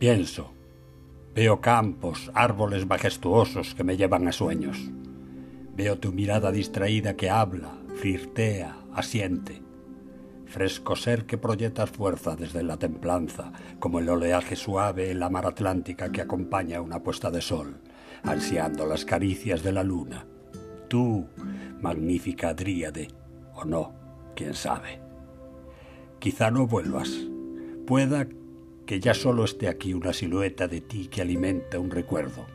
Pienso. Veo campos, árboles majestuosos que me llevan a sueños. Veo tu mirada distraída que habla, flirtea, asiente. Fresco ser que proyectas fuerza desde la templanza, como el oleaje suave en la mar atlántica que acompaña una puesta de sol, ansiando las caricias de la luna. Tú, magnífica dríade, o no, quién sabe. Quizá no vuelvas. Pueda que ya solo esté aquí una silueta de ti que alimenta un recuerdo.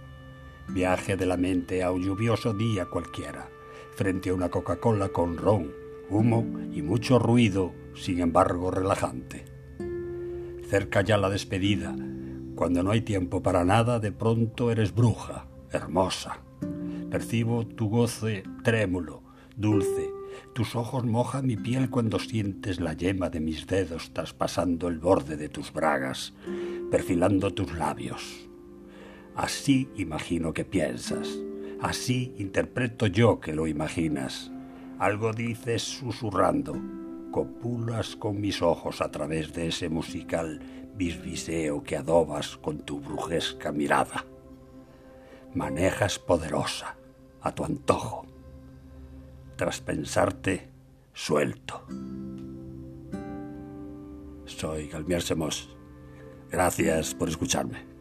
Viaje de la mente a un lluvioso día cualquiera, frente a una Coca-Cola con ron, humo y mucho ruido, sin embargo relajante. Cerca ya la despedida, cuando no hay tiempo para nada, de pronto eres bruja, hermosa. Percibo tu goce trémulo, dulce, tus ojos mojan mi piel cuando sientes la yema de mis dedos traspasando el borde de tus bragas, perfilando tus labios. Así imagino que piensas, así interpreto yo que lo imaginas. Algo dices susurrando, copulas con mis ojos a través de ese musical bisbiseo que adobas con tu brujesca mirada. Manejas poderosa, a tu antojo tras pensarte, suelto. Soy Galmier Semos. Gracias por escucharme.